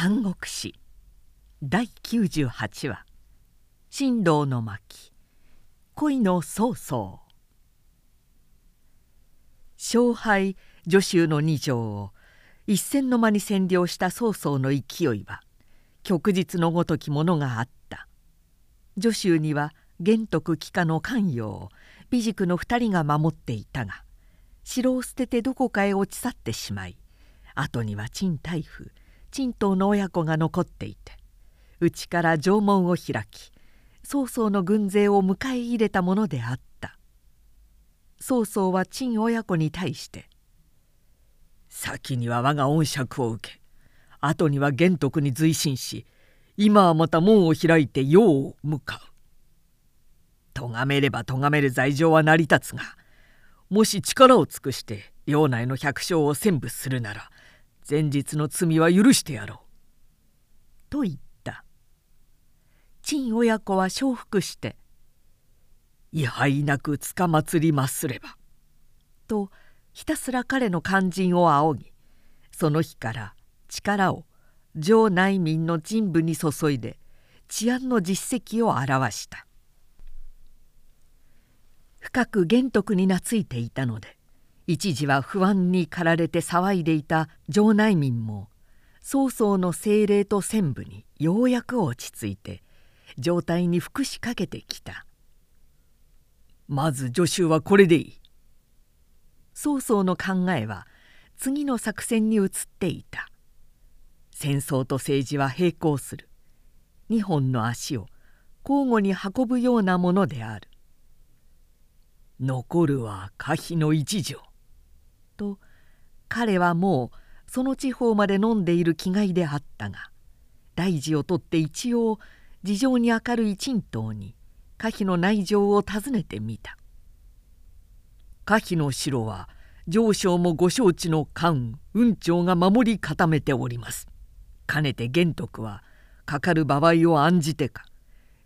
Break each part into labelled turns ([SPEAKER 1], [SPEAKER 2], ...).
[SPEAKER 1] 三国志第98話「神道の巻。恋の曹操」勝敗助手の二条を一戦の間に占領した曹操の勢いは旭日のごときものがあった。助手には玄徳帰化の関与を美塾の二人が守っていたが城を捨ててどこかへ落ち去ってしまい後には陳大夫陳東の親子が残っていて内から城門を開き曹操の軍勢を迎え入れたものであった。曹操は陳親子に対して「
[SPEAKER 2] 先には我が恩釈を受け後には玄徳に随心し今はまた門を開いて世を向かう」咎めれば咎める罪状は成り立つがもし力を尽くして領内の百姓を占部するなら前日の罪は許してやろう。
[SPEAKER 1] と言った陳親子は承服して「
[SPEAKER 2] 位牌なくつかまつりますれば」
[SPEAKER 1] とひたすら彼の肝心を仰ぎその日から力を城内民の人部に注いで治安の実績を表した深く玄徳に懐いていたので一時は不安に駆られて騒いでいた城内民も曹操の精霊と専部にようやく落ち着いて状態に服しかけてきた。
[SPEAKER 2] まず助手はこれでいい。
[SPEAKER 1] 曹操の考えは次の作戦に移っていた。戦争と政治は並行する。2本の足を交互に運ぶようなものである。
[SPEAKER 2] 残るは可否の一条。
[SPEAKER 1] と彼はもうその地方まで飲んでいる気概であったが大事をとって一応事情に明るい陳東に可否の内情を尋ねてみた。
[SPEAKER 2] 可否の城は上昇もご承知の官運長が守り固めております。かねて玄徳はかかる場合を案じてか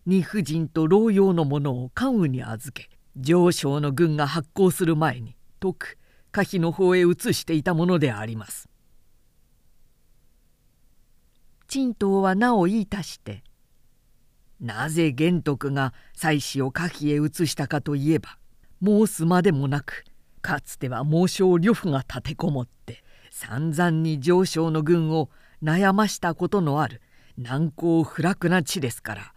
[SPEAKER 2] 二夫人と老用の者を関羽に預け上昇の軍が発行する前に徳可否の方へ移していたものであります。
[SPEAKER 1] 陳東はなお言い足して「
[SPEAKER 2] なぜ玄徳が妻子を可否へ移したかといえば申すまでもなくかつては猛将呂布が立てこもって散々に上昇の軍を悩ましたことのある難攻不落な地ですから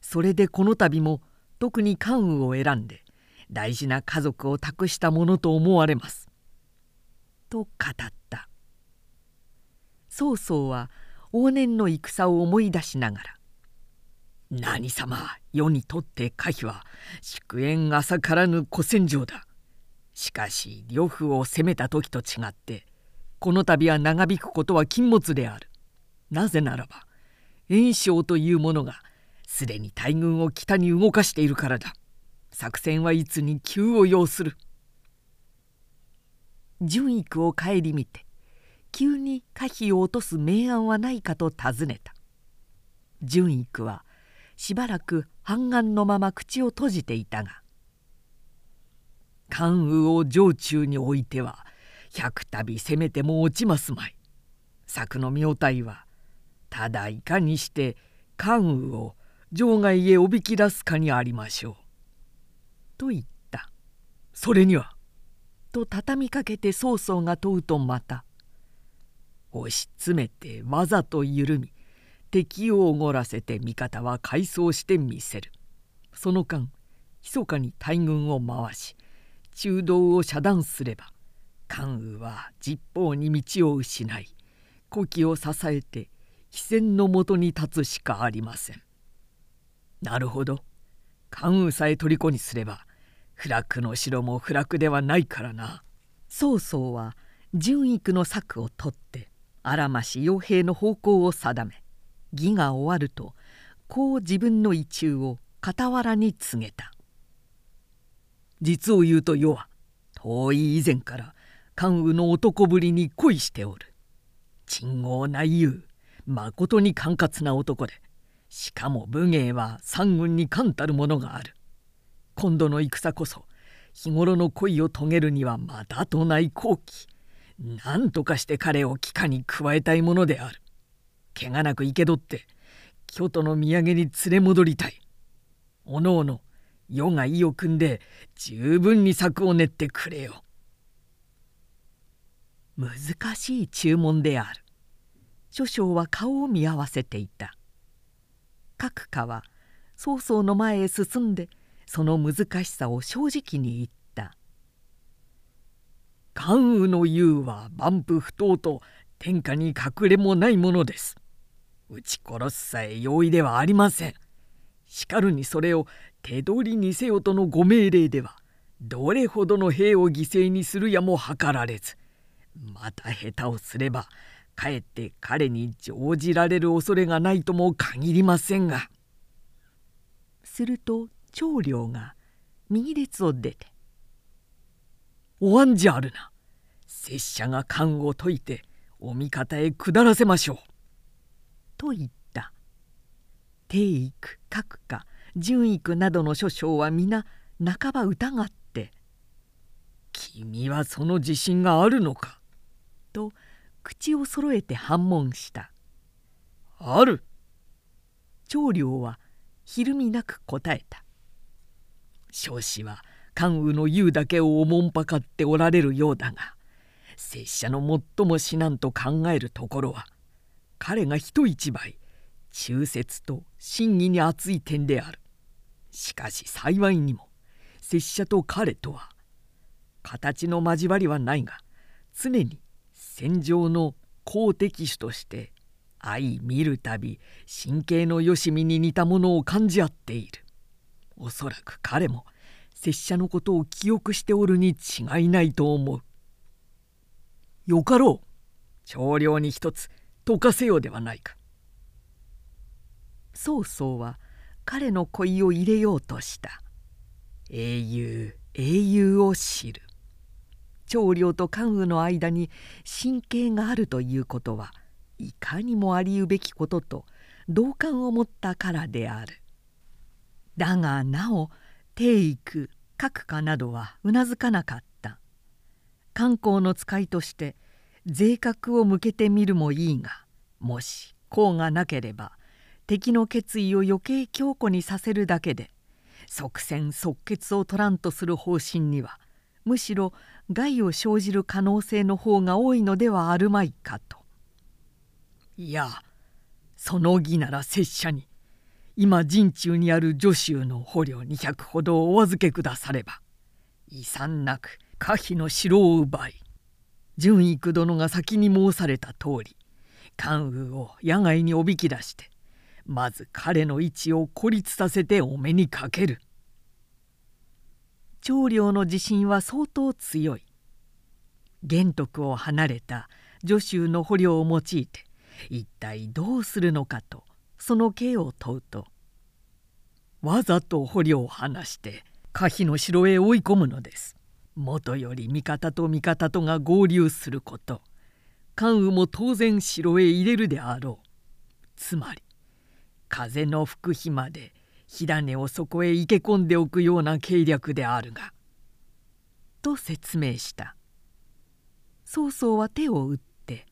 [SPEAKER 2] それでこの度も特に関羽を選んで大事な家族を託したものと思われます。
[SPEAKER 1] と語った曹操は往年の戦を思い出しながら「
[SPEAKER 2] 何様世にとって可否は祝宴浅からぬ古戦場だ。しかし呂布を攻めた時と違ってこの度は長引くことは禁物である。なぜならば袁紹というものがすでに大軍を北に動かしているからだ。作戦はいつに急を要する。
[SPEAKER 1] 純育を顧みて急に可否を落とす明暗はないかと尋ねた。純育はしばらく半眼のまま口を閉じていたが「
[SPEAKER 2] 関羽を城中に置いては百度攻めても落ちますまい。策の妙体はただいかにして関羽を場外へおびき出すかにありましょう」
[SPEAKER 1] と言った。
[SPEAKER 2] それには
[SPEAKER 1] と畳みかけて曹操が問うとまた
[SPEAKER 2] 押し詰めてわざと緩み敵をおごらせて味方は改装してみせるその間密かに大軍を回し中道を遮断すれば関羽は実方に道を失い古希を支えて非戦のもとに立つしかありません。なるほど関羽さえ虜にすれば不落の城も不落ではないからな。
[SPEAKER 1] 曹操は純育の策を取って荒増傭兵の方向を定め義が終わるとこう自分の意中を傍らに告げた。
[SPEAKER 2] 実を言うと世は遠い以前から関羽の男ぶりに恋しておる。珍豪内優まことに寛闊な男でしかも武芸は三軍に冠たるものがある。今度の戦こそ日頃の恋を遂げるにはまだとない好機何とかして彼を帰化に加えたいものである。怪我なく生け取って京都の土産に連れ戻りたい。おのおの世が意を組んで十分に策を練ってくれよ。
[SPEAKER 1] 難しい注文である。諸将は顔を見合わせていた。各家は曹操の前へ進んでその難しさを正直に言った「
[SPEAKER 2] 関羽の言うは万夫不当と天下に隠れもないものです。撃ち殺すさえ容易ではありません。しかるにそれを手取りにせよとのご命令ではどれほどの兵を犠牲にするやも図られずまた下手をすればかえって彼に乗じられる恐れがないとも限りませんが。
[SPEAKER 1] すると長領が右列を出て「
[SPEAKER 2] おわんじゃあるな。拙者が勘を解いてお味方へ下らせましょう」
[SPEAKER 1] と言った。帝育各家順育などの諸将は皆半ば疑って「
[SPEAKER 2] 君はその自信があるのか?」
[SPEAKER 1] と口を揃えて反問した「
[SPEAKER 2] ある」
[SPEAKER 1] 長領はひるみなく答えた。
[SPEAKER 2] 少子は関羽の言うだけをおもんぱかっておられるようだが拙者の最も至難と考えるところは彼が人一倍忠節と真偽に熱い点である。しかし幸いにも拙者と彼とは形の交わりはないが常に戦場の好敵手として相見るたび神経のよしみに似たものを感じ合っている。おそらく彼も拙者のことを記憶しておるに違いないと思う。よかろう長領に一つ解かせようではないか。
[SPEAKER 1] 曹操は彼の恋を入れようとした。英雄英雄を知る。長領と関羽の間に神経があるということはいかにもありうべきことと同感を持ったからである。だがなお帝育各家などはうなずかなかった観光の使いとして税格を向けてみるもいいがもし功がなければ敵の決意を余計強固にさせるだけで即戦即決を取らんとする方針にはむしろ害を生じる可能性の方が多いのではあるまいかと。
[SPEAKER 2] いやその義なら拙者に今陣中にある女州の捕虜200ほどをお預けくだされば遺産なく可否の城を奪い純育殿が先に申された通り関羽を野外におびき出してまず彼の位置を孤立させてお目にかける。
[SPEAKER 1] 長領の自信は相当強い。玄徳を離れた女州の捕虜を用いて一体どうするのかとその刑を問うとわざと捕虜を離して可否の城へ追い込むのです。もとより味方と味方とが合流すること関羽も当然城へ入れるであろう。つまり風の吹く日まで火種をそこへ生け込んでおくような計略であるが」と説明した曹操は手を打って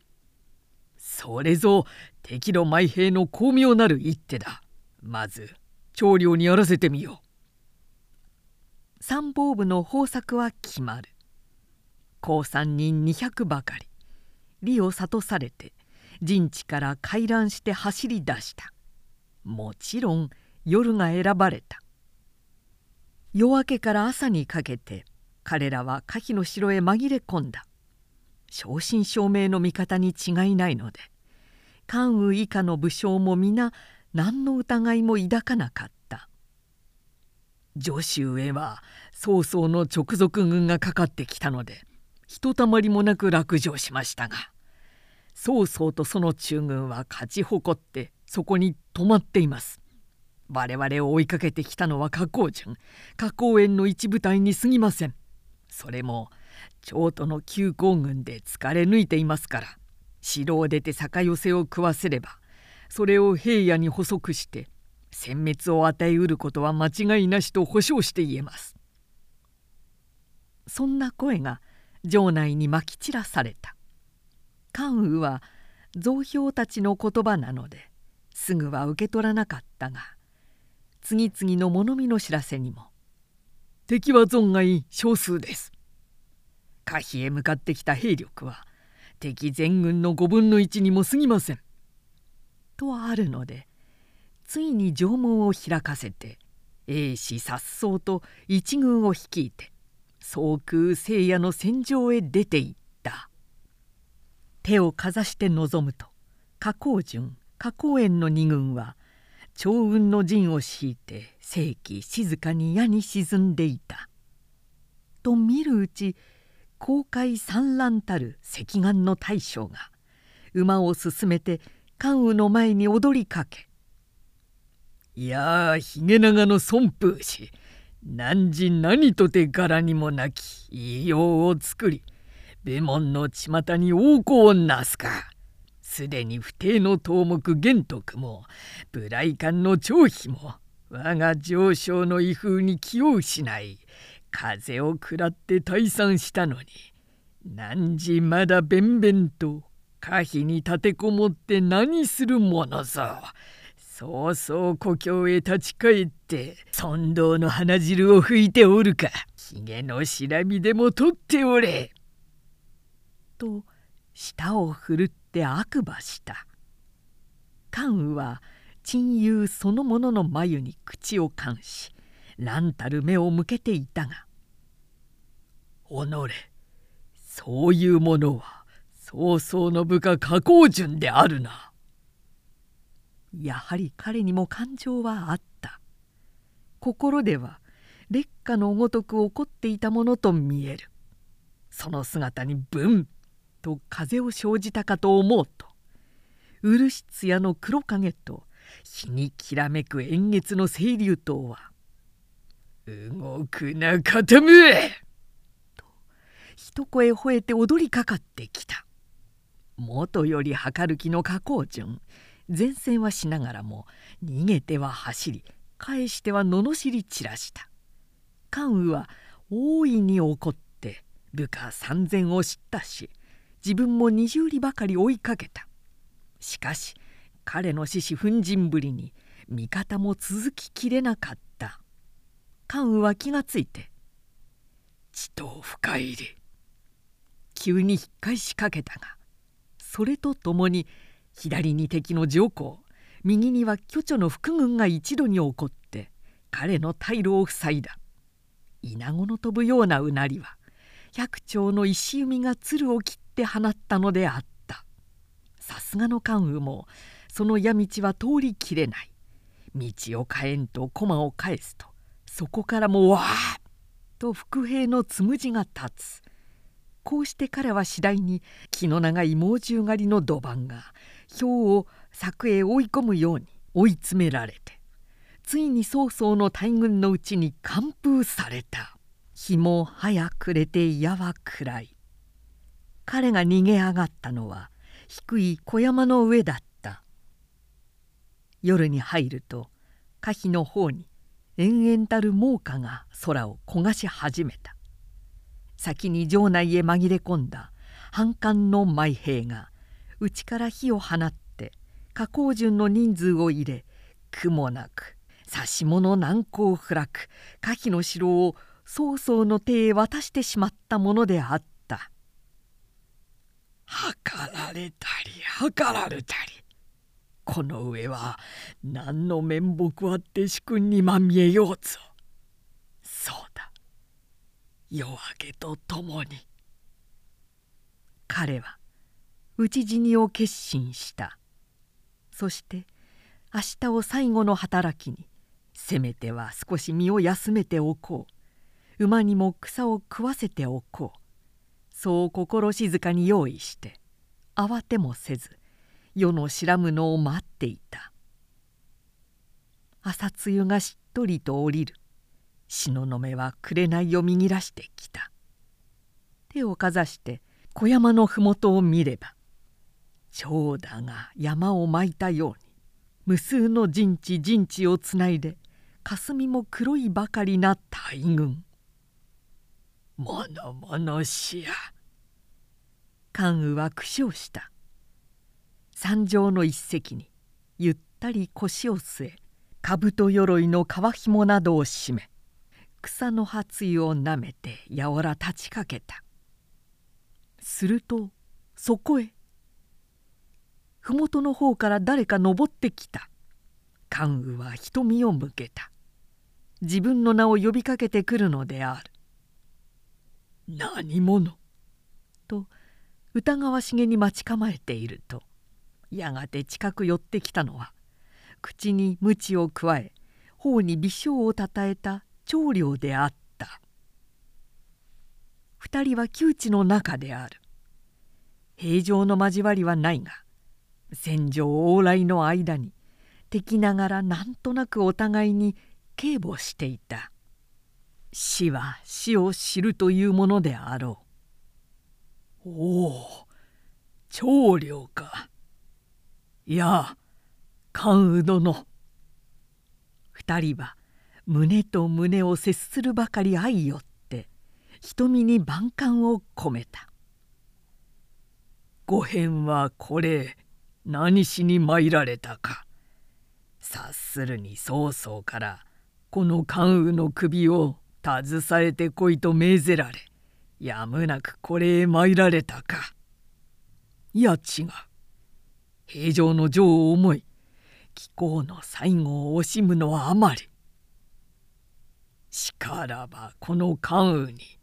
[SPEAKER 1] 「
[SPEAKER 2] それぞ敵の埋兵の巧妙なる一手だ。まず長領にやらせてみよう。
[SPEAKER 1] 参謀部の方策は決まる。高三人200ばかり。利を諭されて陣地から回覧して走り出した。もちろん夜が選ばれた。夜明けから朝にかけて彼らは可否の城へ紛れ込んだ。正真正銘の味方に違いないので関羽以下の武将も皆何の疑いも抱かなかった。
[SPEAKER 2] 助手へは曹操の直属軍がかかってきたのでひとたまりもなく落城しましたが曹操とその中軍は勝ち誇ってそこに止まっています。我々を追いかけてきたのは加工順。加工園の一部隊に過ぎません。それも京都の急行軍で疲れ抜いていますから。城を出て酒寄せを食わせればそれを平野に補足して殲滅を与えうることは間違いなしと保証して言えます。
[SPEAKER 1] そんな声が城内にまき散らされた。関羽は造兵たちの言葉なのですぐは受け取らなかったが次々の物見の知らせにも「
[SPEAKER 2] 敵は存外少数です」「可否へ向かってきた兵力は敵全軍の5分の1にも過ぎません」
[SPEAKER 1] とあるのでついに城門を開かせて英氏颯爽と一軍を率いて総空聖夜の戦場へ出て行った手をかざして臨むと加工順加工園の二軍は長雲の陣を敷いて正規静かに矢に沈んでいた。と見るうち公開産卵たる赤眼の大将が馬を進めて関羽の前に踊りかけ「
[SPEAKER 2] いやひげ長の孫風氏何時何とて柄にもなき異様を作り部門の巷に横行をなすか。すでに不定の頭目玄徳も無頼官の張飛も我が上昇の威風に気を失い風を食らって退散したのに何時まだべんべんと可否に立てこもって何するものぞ。そうそう故郷へ立ち返って尊道の鼻汁を拭いておるかひげのしらみでも取っておれ。
[SPEAKER 1] と舌を振るって悪馬した関羽は親友そのものの眉に口を冠し乱たる目を向けていたが「
[SPEAKER 2] 己そういうものは曹操の部下加工順であるな」
[SPEAKER 1] やはり彼にも感情はあった。心では劣化のごとく怒っていたものと見える。その姿にブンと風を生じたかと思うと漆艶の黒影と日にきらめく円月の清流灯は「
[SPEAKER 2] 動くな傾め!」
[SPEAKER 1] と一声吠えて踊りかかってきた。元より計る気の加工順。前線はしながらも逃げては走り返しては罵り散らした。関羽は大いに怒って部下三千を知ったし自分も二十里ばかり追いかけた。しかし彼の獅子奮陣ぶりに味方も続ききれなかった。関羽は気がついて「
[SPEAKER 2] 地頭深入り」
[SPEAKER 1] 急に引っ返しかけたがそれとともに左に敵の上皇右には巨著の副軍が一度に起こって彼の退路を塞いだ。稲子の飛ぶようなうなりは百丁の石弓が鶴を切って放ったのであった。さすがの関羽もその矢道は通りきれない。道を変えんと駒を返すとそこからもわーっと伏兵のつむじが立つ。こうして彼は次第に気の長い猛獣狩りの土板が兵を柵へ追い込むように追い詰められてついに曹操の大軍のうちに完封された。日も早くれて矢は暗い。彼が逃げ上がったのは低い小山の上だった。夜に入ると可否の方に延々たる猛火が空を焦がし始めた。先に城内へ紛れ込んだ反感の舞兵が内から火を放って加工順の人数を入れ苦もなく指し物難攻不落可否の城を曹操の手へ渡してしまったものであった。
[SPEAKER 2] 計られたり計られたり。この上は何の面目あって主君にまみえようぞ。そうだ。夜明けとともに。
[SPEAKER 1] 彼は討ち死にを決心した。そして明日を最後の働きにせめては少し身を休めておこう。馬にも草を食わせておこう。そう心静かに用意して慌てもせず夜の白むのを待っていた。朝露がしっとりと降りる。東雲は紅を握らしてきた。手をかざして小山の麓を見れば長蛇が山を巻いたように無数の陣地陣地をつないで霞も黒いばかりな大軍。
[SPEAKER 2] ものものしや。
[SPEAKER 1] 関羽は苦笑した。山上の一席にゆったり腰を据え兜鎧の皮紐などを締め草の葉つゆをなめてやおら立ちかけた。するとそこへ麓の方から誰か登ってきた。関羽は瞳を向けた。自分の名を呼びかけてくるのである「
[SPEAKER 2] 何者?」
[SPEAKER 1] と疑わしげに待ち構えているとやがて近く寄ってきたのは口に鞭をくわえ頬に微笑をたたえた長領であった。二人は窮地の中である。平常の交わりはないが戦場往来の間に敵ながらなんとなくお互いに警護していた。死は死を知るというものであろ
[SPEAKER 2] う。おお長領か。いや関羽殿。
[SPEAKER 1] 二人は胸と胸を接するばかり相よって瞳に万感を込めた「
[SPEAKER 2] 御返はこれ何しに参られたか。察するに曹操からこの関羽の首を携えてこいと命ぜられやむなくこれへ参られたか。いや違う。平常の情を思い貴公の最後を惜しむのはあまり。しからばこの関羽に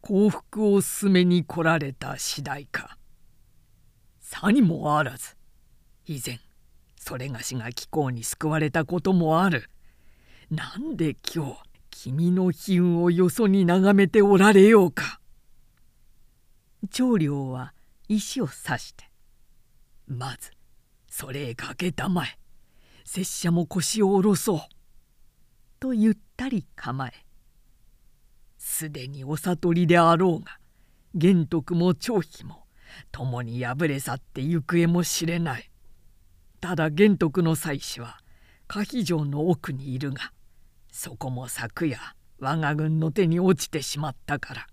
[SPEAKER 2] 幸福を進めに来られた次第か。さにもあらず以前それがしが貴公に救われたこともある。なんで今日君の悲運をよそに眺めておられようか。
[SPEAKER 1] 長領は石を刺して
[SPEAKER 2] まずそれかけたまえ拙者も腰を下ろそう」
[SPEAKER 1] とゆったり構え。
[SPEAKER 2] すでにお悟りであろうが玄徳も張飛も共に敗れ去って行方も知れない。ただ玄徳の妻子は可否城の奥にいるがそこも昨夜我が軍の手に落ちてしまったから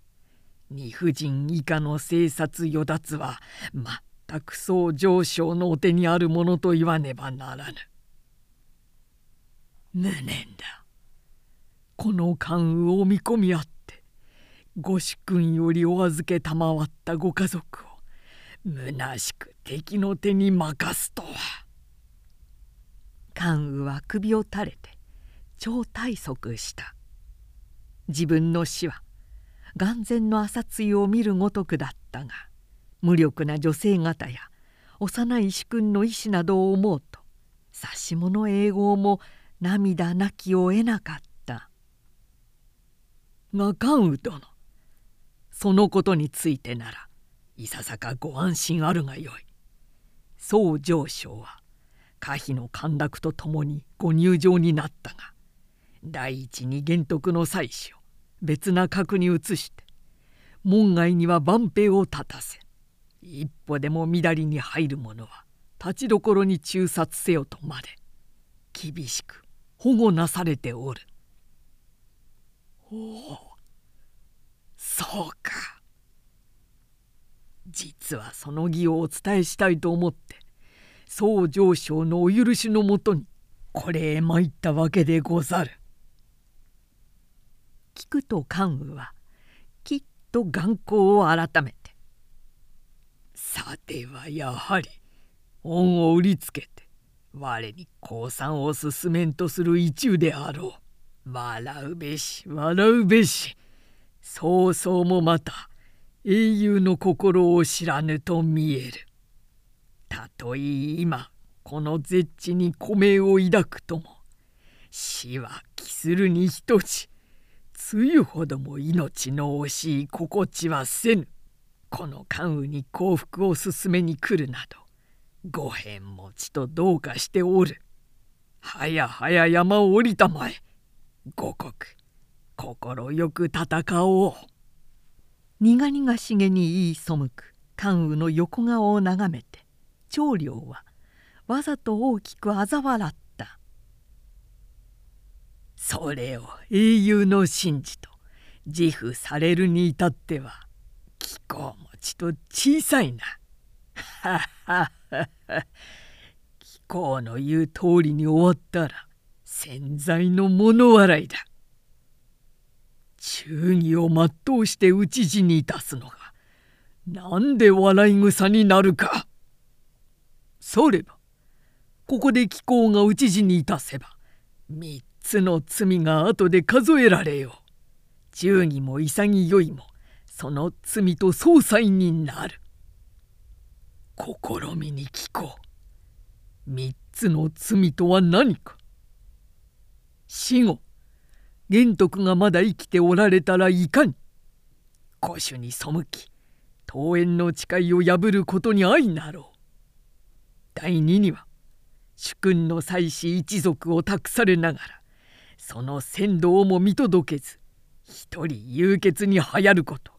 [SPEAKER 2] 二夫人以下の生殺与奪は全くそう上昇のお手にあるものと言わねばならぬ。無念だ。この関羽を見込みあってご主君よりお預け賜ったご家族を虚しく敵の手に任すとは。
[SPEAKER 1] 関羽は首を垂れて超退息した。自分の死は眼前の朝露を見るごとくだったが無力な女性方や幼い主君の意志などを思うと指し物英語も涙なきを得なかった。
[SPEAKER 2] が関羽殿そのことについてならいささかご安心あるがよい。宋上昇は可否の陥落とともにご入場になったが第一に玄徳の妻子を別な格に移して門外には万兵を立たせ一歩でも乱りに入る者は立ちどころに中殺せよとまで厳しく保護なされておる。おおそうか。実はその義をお伝えしたいと思って宋上昇のお許しのもとにこれへ参ったわけでござる。
[SPEAKER 1] 聞くと関羽はきっと眼光を改めて「
[SPEAKER 2] さてはやはり恩を売りつけて我に降参を進めんとする一憂であろう。笑うべし笑うべしそうそうもまた英雄の心を知らぬと見える。たとえ今この絶地に古名を抱くとも死は期するに等し梅雨ほども命の惜しい心地はせぬこの関羽に幸福を進めに来るなど五辺持ちとどうかしておる。はやはや山を降りたまえ。五国心よく戦おう。
[SPEAKER 1] 苦々しげに言い背く関羽の横顔を眺めて長領はわざと大きく嘲笑った
[SPEAKER 2] それを英雄の神事と自負されるに至っては気候持ちと小さいな。ははは公の言う通りに終わったら潜在の物笑いだ。忠義を全うして討ち死にいたすのがなんで笑い草になるか。そればここで貴公が討ち死にいたせば三つの罪が後で数えられよう。忠義も潔いもその罪と総裁になる。試みに聞こう。三つの罪とは何か死後玄徳がまだ生きておられたらいかに古種に背き桃園の誓いを破ることに相なろう。第二には主君の妻子一族を託されながらその先導も見届けず一人流血に流行ること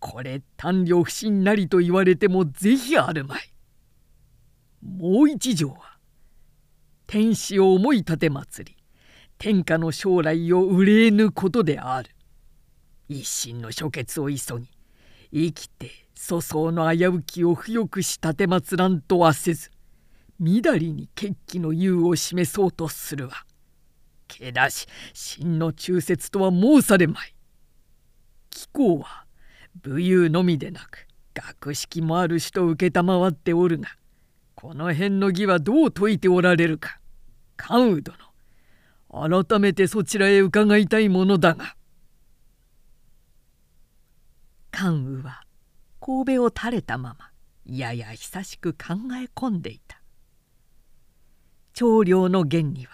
[SPEAKER 2] これ単領不信なりと言われても是非あるまい。もう一条は天使を思い立て祭り天下の将来を憂えぬことである。一心の諸決を急ぎ生きて粗相の危うきを不よくし立て祭らんとはせずみだりに決起の優を示そうとするわ。けだし真の忠説とは申されまい。貴公は武勇のみでなく学識もある人を承っておるがこの辺の義はどう説いておられるか関羽殿改めてそちらへ伺いたいものだが。
[SPEAKER 1] 関羽は神戸を垂れたままやや久しく考え込んでいた。長領の言には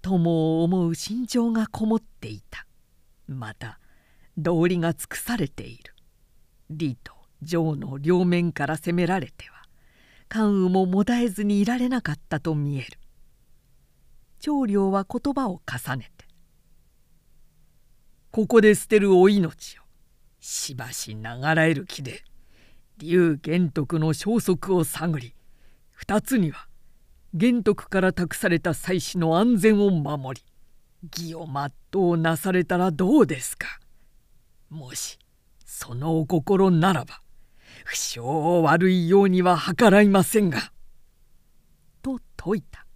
[SPEAKER 1] 友を思う心情がこもっていた。また道理が尽くされている。李と城の両面から攻められては関羽ももだえずにいられなかったと見える。長領は言葉を重ねて「
[SPEAKER 2] ここで捨てるお命をしばしながらえる気で竜玄徳の消息を探り二つには玄徳から託された妻子の安全を守り義を全うなされたらどうですか。もしそのお心ならば不詳悪いようには計らいませんが」
[SPEAKER 1] と説いた。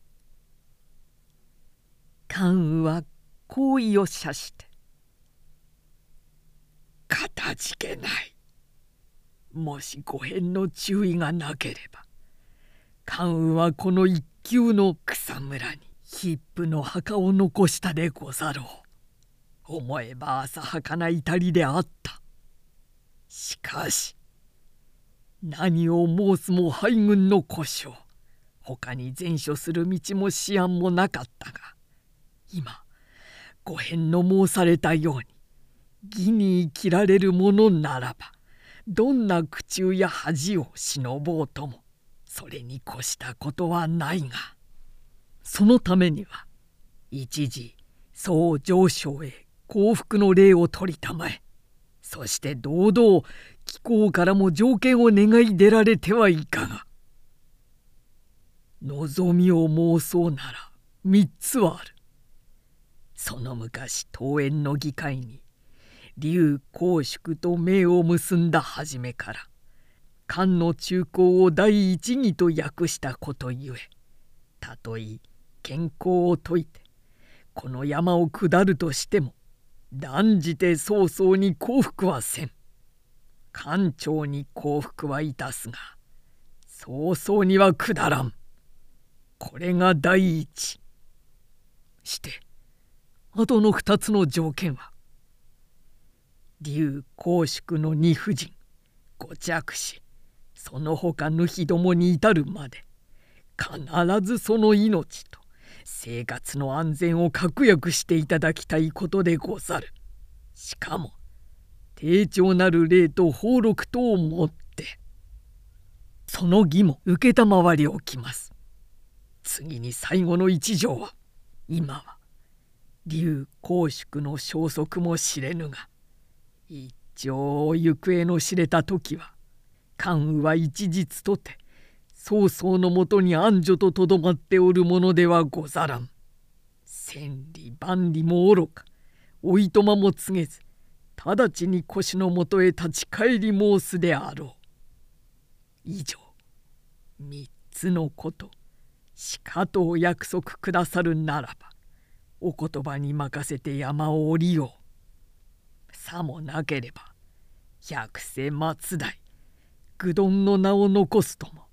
[SPEAKER 1] 関羽は好意を射して「
[SPEAKER 2] かたじけない。もしご返の注意がなければ関羽はこの一級の草むらにヒップの墓を残したでござろう。思えば浅はかな至りであった。しかし何を申すも敗軍の故障。他に前処する道も思案もなかったが今ご返の申されたように義に生きられるものならばどんな苦中や恥を忍ぼうともそれに越したことはないがそのためには一時総上昇へ幸福の礼を取りたまえ。そして堂々貴公からも条件を願い出られてはいかが。望みを申そうなら3つはある。その昔桃園の議会に劉公祝と命を結んだ初めから漢の中高を第一義と訳したことゆえたとえ健康を説いてこの山を下るとしても断じて早々に降伏はせん。官庁に降伏はいたすが早々には下らん。これが第一。してあとの二つの条件は竜公祝の二夫人五着子その他主どもに至るまで必ずその命と生活の安全を確約していただきたいことでござる。しかも丁重なる礼と俸禄とをもってその義も承りおきます。次に最後の一条は今は竜公祝の消息も知れぬが一朝行方の知れた時は関羽は一日とて曹操のもとに安女ととどまっておるものではござらん。千里万里も愚かおいとまも告げず直ちに腰のもとへ立ち返り申すであろう。以上三つのことしかとお約束くださるならばお言葉に任せて山を降りよう。さもなければ百世松代愚鈍の名を残すとも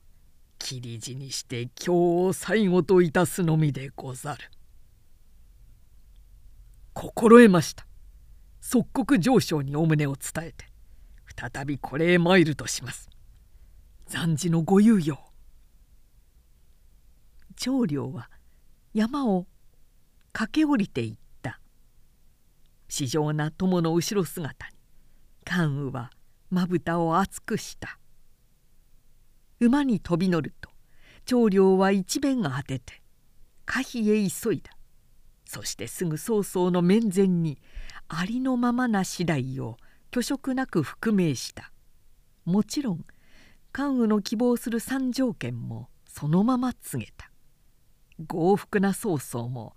[SPEAKER 2] 切り字にして今日を最後といたすのみでござる。心得ました。即刻上昇にお旨を伝えて再びこれへ参るとします。暫時のご猶予
[SPEAKER 1] 長領は山を駆け下りていった四丈な友の後ろ姿に関羽はまぶたを熱くした馬に飛び乗ると長領は一弁が果てて可否へ急いだ。そしてすぐ曹操の面前にありのままな次第を虚飾なく覆命した。もちろん関羽の希望する三条件もそのまま告げた。豪福な曹操も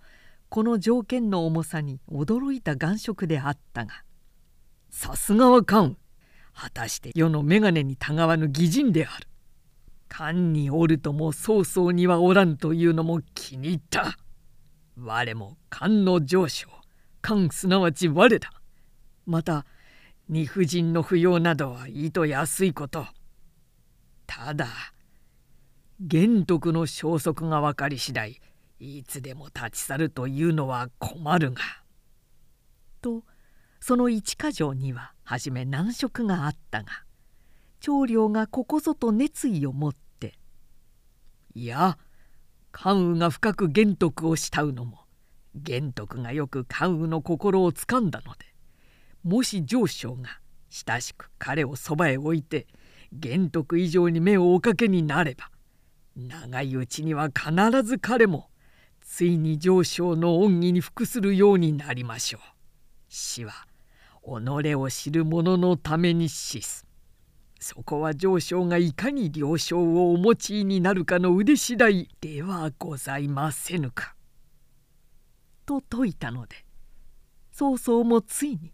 [SPEAKER 1] この条件の重さに驚いた眼色であったが
[SPEAKER 2] さすがは関羽。果たして世の眼鏡にたがわぬ義人である。官におるとも曹操にはおらぬというのも気に入った。我も官の上昇官すなわち我だ。また二夫人の扶養などはいと安いこと。ただ玄徳の消息が分かり次第いつでも立ち去るというのは困るが。
[SPEAKER 1] とその一箇条には初め難色があったが。長領がここぞと熱意を持って「
[SPEAKER 2] いや関羽が深く玄徳を慕うのも玄徳がよく関羽の心をつかんだのでもし上昇が親しく彼をそばへ置いて玄徳以上に目をおかけになれば長いうちには必ず彼もついに上昇の恩義に服するようになりましょう。死は己を知る者のために死す。そこは上昇がいかに了承をお持ちになるかの腕次第ではございませぬか。
[SPEAKER 1] と説いたので曹操もついに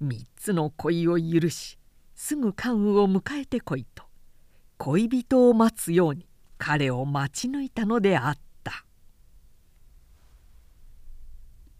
[SPEAKER 1] 三つの恋を許しすぐ関羽を迎えてこいと恋人を待つように彼を待ち抜いたのであった。